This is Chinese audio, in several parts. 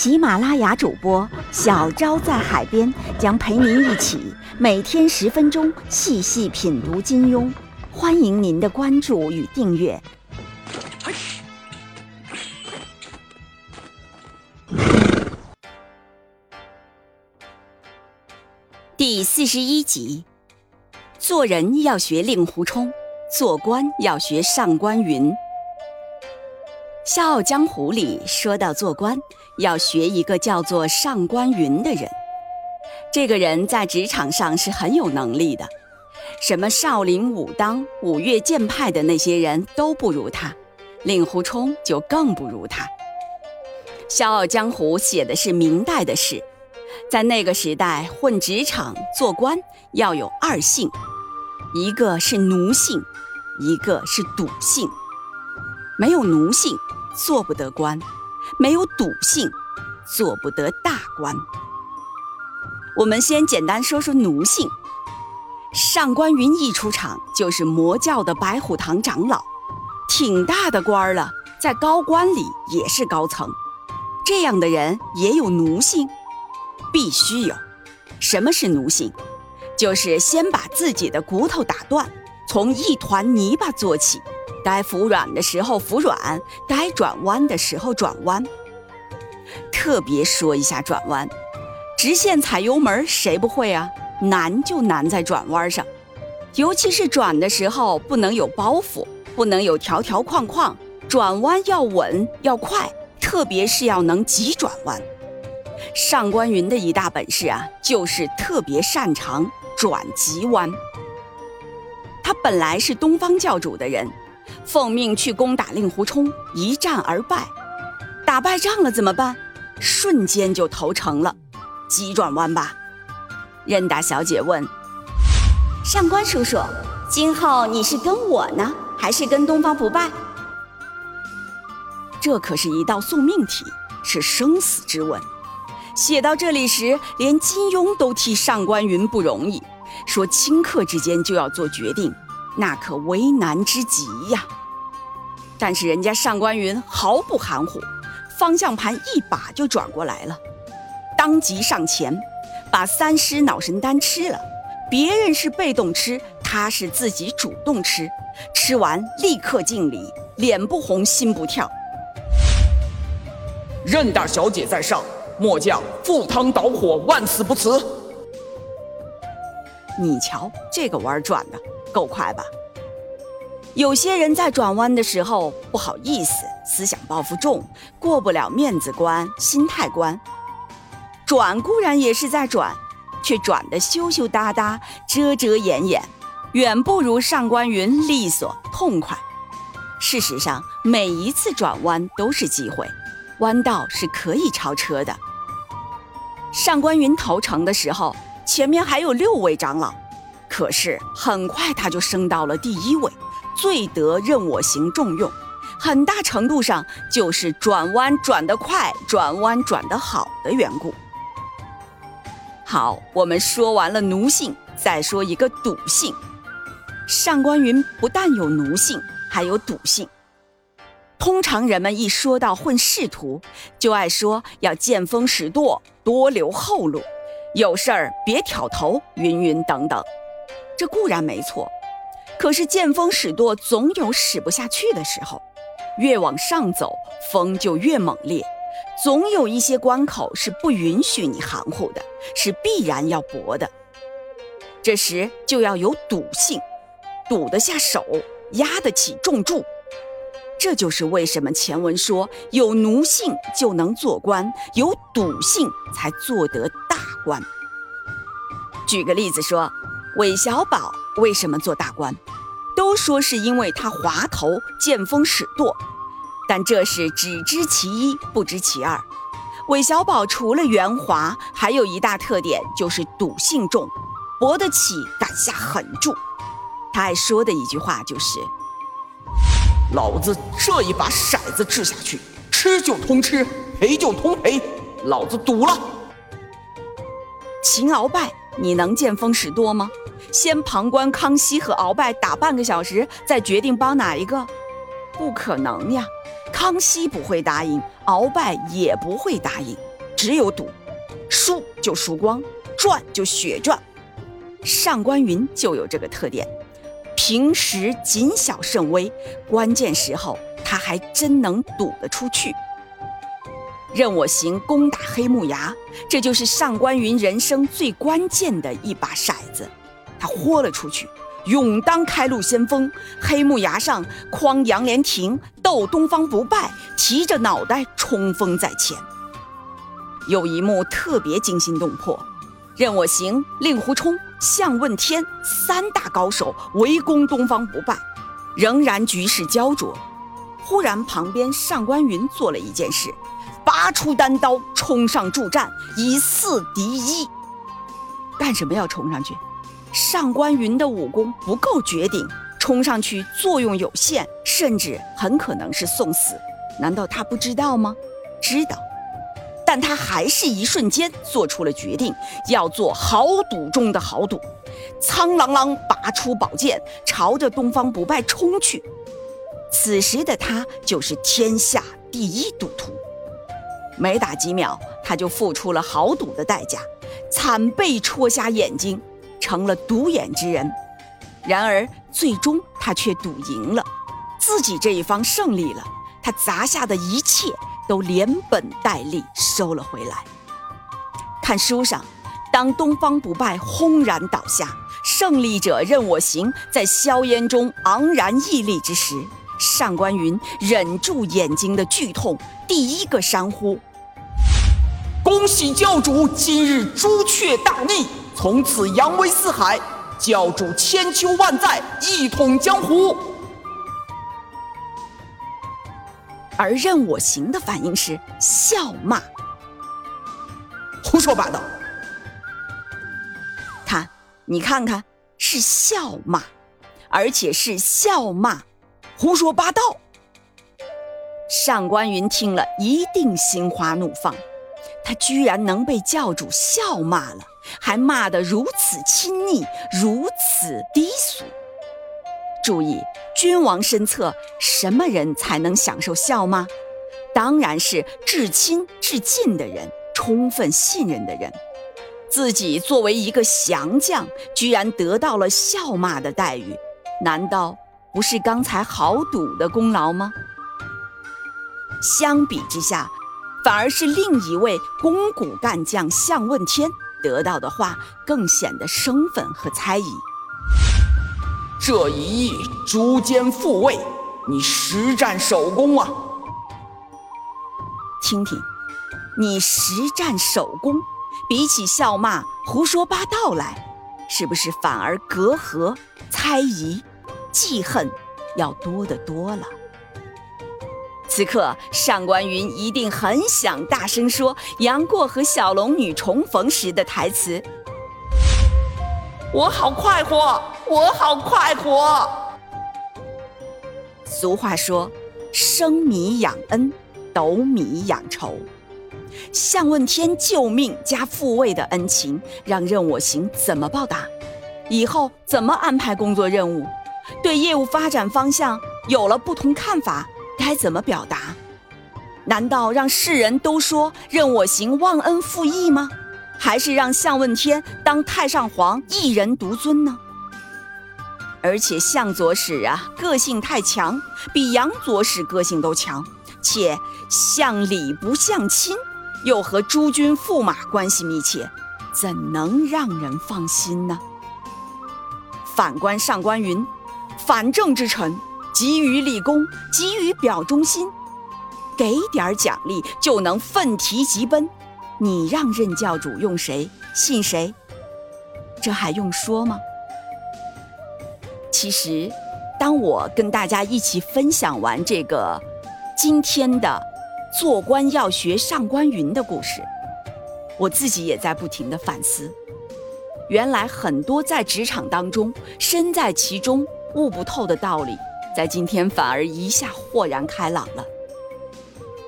喜马拉雅主播小昭在海边将陪您一起每天十分钟细细品读金庸，欢迎您的关注与订阅。第四十一集，做人要学令狐冲，做官要学上官云。《笑傲江湖》里说到做官，要学一个叫做上官云的人。这个人在职场上是很有能力的，什么少林、武当、五岳剑派的那些人都不如他，令狐冲就更不如他。《笑傲江湖》写的是明代的事。在那个时代，混职场做官要有二性，一个是奴性，一个是赌性。没有奴性，做不得官；没有赌性，做不得大官。我们先简单说说奴性。上官云一出场就是魔教的白虎堂长老，挺大的官儿了，在高官里也是高层。这样的人也有奴性。必须有。什么是奴性？就是先把自己的骨头打断，从一团泥巴做起，该服软的时候服软，该转弯的时候转弯。特别说一下转弯，直线踩油门谁不会啊？难就难在转弯上，尤其是转的时候不能有包袱，不能有条条框框，转弯要稳要快，特别是要能急转弯。上官云的一大本事啊，就是特别擅长转急弯。他本来是东方教主的人，奉命去攻打令狐冲，一战而败。打败仗了怎么办？瞬间就投诚了，急转弯吧。任大小姐问：“上官叔叔，今后你是跟我呢，还是跟东方不败？”这可是一道送命题，是生死之问。写到这里时，连金庸都替上官云不容易，说顷刻之间就要做决定，那可为难之极呀。但是人家上官云毫不含糊，方向盘一把就转过来了，当即上前，把三尸脑神丹吃了。别人是被动吃，他是自己主动吃，吃完立刻敬礼，脸不红心不跳。任大小姐在上。末将赴汤蹈火，万死不辞。你瞧这个弯转的够快吧？有些人在转弯的时候不好意思，思想包袱重，过不了面子关、心态关。转固然也是在转，却转得羞羞答答、遮遮掩掩，远不如上官云利索痛快。事实上，每一次转弯都是机会，弯道是可以超车的。上官云投诚的时候，前面还有六位长老，可是很快他就升到了第一位，最得任我行重用。很大程度上就是转弯转得快，转弯转得好的缘故。好，我们说完了奴性，再说一个赌性。上官云不但有奴性，还有赌性。通常人们一说到混仕途，就爱说要见风使舵，多留后路，有事儿别挑头，云云等等。这固然没错，可是见风使舵总有使不下去的时候，越往上走，风就越猛烈，总有一些关口是不允许你含糊的，是必然要搏的。这时就要有赌性，赌得下手，压得起重注。这就是为什么前文说有奴性就能做官，有赌性才做得大官。举个例子说，韦小宝为什么做大官？都说是因为他滑头、见风使舵，但这是只知其一，不知其二。韦小宝除了圆滑，还有一大特点就是赌性重，博得起，敢下狠注。他爱说的一句话就是：“老子这一把骰子掷下去，吃就通吃，赔就通赔，老子赌了。”秦鳌拜，你能见风使舵吗？先旁观康熙和鳌拜打半个小时，再决定帮哪一个？不可能呀！康熙不会答应，鳌拜也不会答应，只有赌，输就输光，赚就血赚。上官云就有这个特点，平时谨小慎微，关键时候他还真能赌得出去。任我行攻打黑木崖，这就是上官云人生最关键的一把骰子，他豁了出去。勇当开路先锋，黑木崖上匡杨莲亭，斗东方不败，提着脑袋冲锋在前。有一幕特别惊心动魄，任我行、令狐冲、向问天三大高手围攻东方不败，仍然局势焦灼。忽然旁边上官云做了一件事，拔出单刀冲上助战，以四敌一。干什么要冲上去？上官云的武功不够绝顶，冲上去作用有限，甚至很可能是送死。难道他不知道吗？知道，但他还是一瞬间做出了决定，要做豪赌中的豪赌，苍啷啷拔出宝剑，朝着东方不败冲去。此时的他就是天下第一赌徒。没打几秒，他就付出了豪赌的代价，惨被戳瞎眼睛。成了独眼之人，然而最终他却赌赢了，自己这一方胜利了，他砸下的一切都连本带利收了回来。看书上，当东方不败轰然倒下，胜利者任我行在硝烟中昂然屹立之时，上官云忍住眼睛的剧痛，第一个山呼：“恭喜教主今日朱雀大逆！”从此扬威四海，教主千秋万载，一统江湖。而任我行的反应是笑骂，胡说八道。看，你看看，是笑骂，而且是笑骂，胡说八道。上官云听了一定心花怒放，他居然能被教主笑骂了。还骂得如此亲昵，如此低俗。注意，君王身侧，什么人才能享受笑骂？当然是至亲至近的人，充分信任的人。自己作为一个降将，居然得到了笑骂的待遇，难道不是刚才豪赌的功劳吗？相比之下，反而是另一位肱骨干将向问天。得到的话更显得生分和猜疑。这一役诛奸复位，你实战首功啊！听听，你实战首功，比起笑骂、胡说八道来，是不是反而隔阂、猜疑、记恨要多得多了？此刻，上官云一定很想大声说杨过和小龙女重逢时的台词：“我好快活，我好快活。”俗话说：“生米养恩，斗米养仇。”向问天救命加复位的恩情，让任我行怎么报答？以后怎么安排工作任务？对业务发展方向有了不同看法？该怎么表达？难道让世人都说任我行忘恩负义吗？还是让向问天当太上皇一人独尊呢？而且向左使啊，个性太强，比杨左使个性都强，且向礼不向亲，又和诸君驸马关系密切，怎能让人放心呢？反观上官云，反正之臣。急于立功，急于表忠心，给点奖励就能奋蹄疾奔。你让任教主用谁信谁？这还用说吗？其实，当我跟大家一起分享完这个今天的做官要学上官云的故事，我自己也在不停的反思。原来很多在职场当中身在其中悟不透的道理，在今天反而一下豁然开朗了。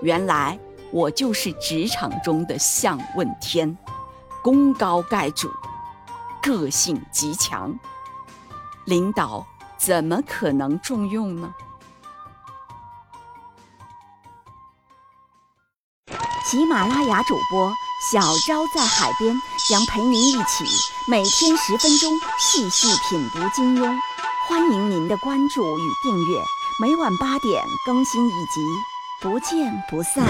原来我就是职场中的向问天，功高盖主，个性极强，领导怎么可能重用呢？喜马拉雅主播小昭在海边将陪您一起每天十分钟细细品读金庸，欢迎您的关注与订阅，每晚八点更新一集，不见不散。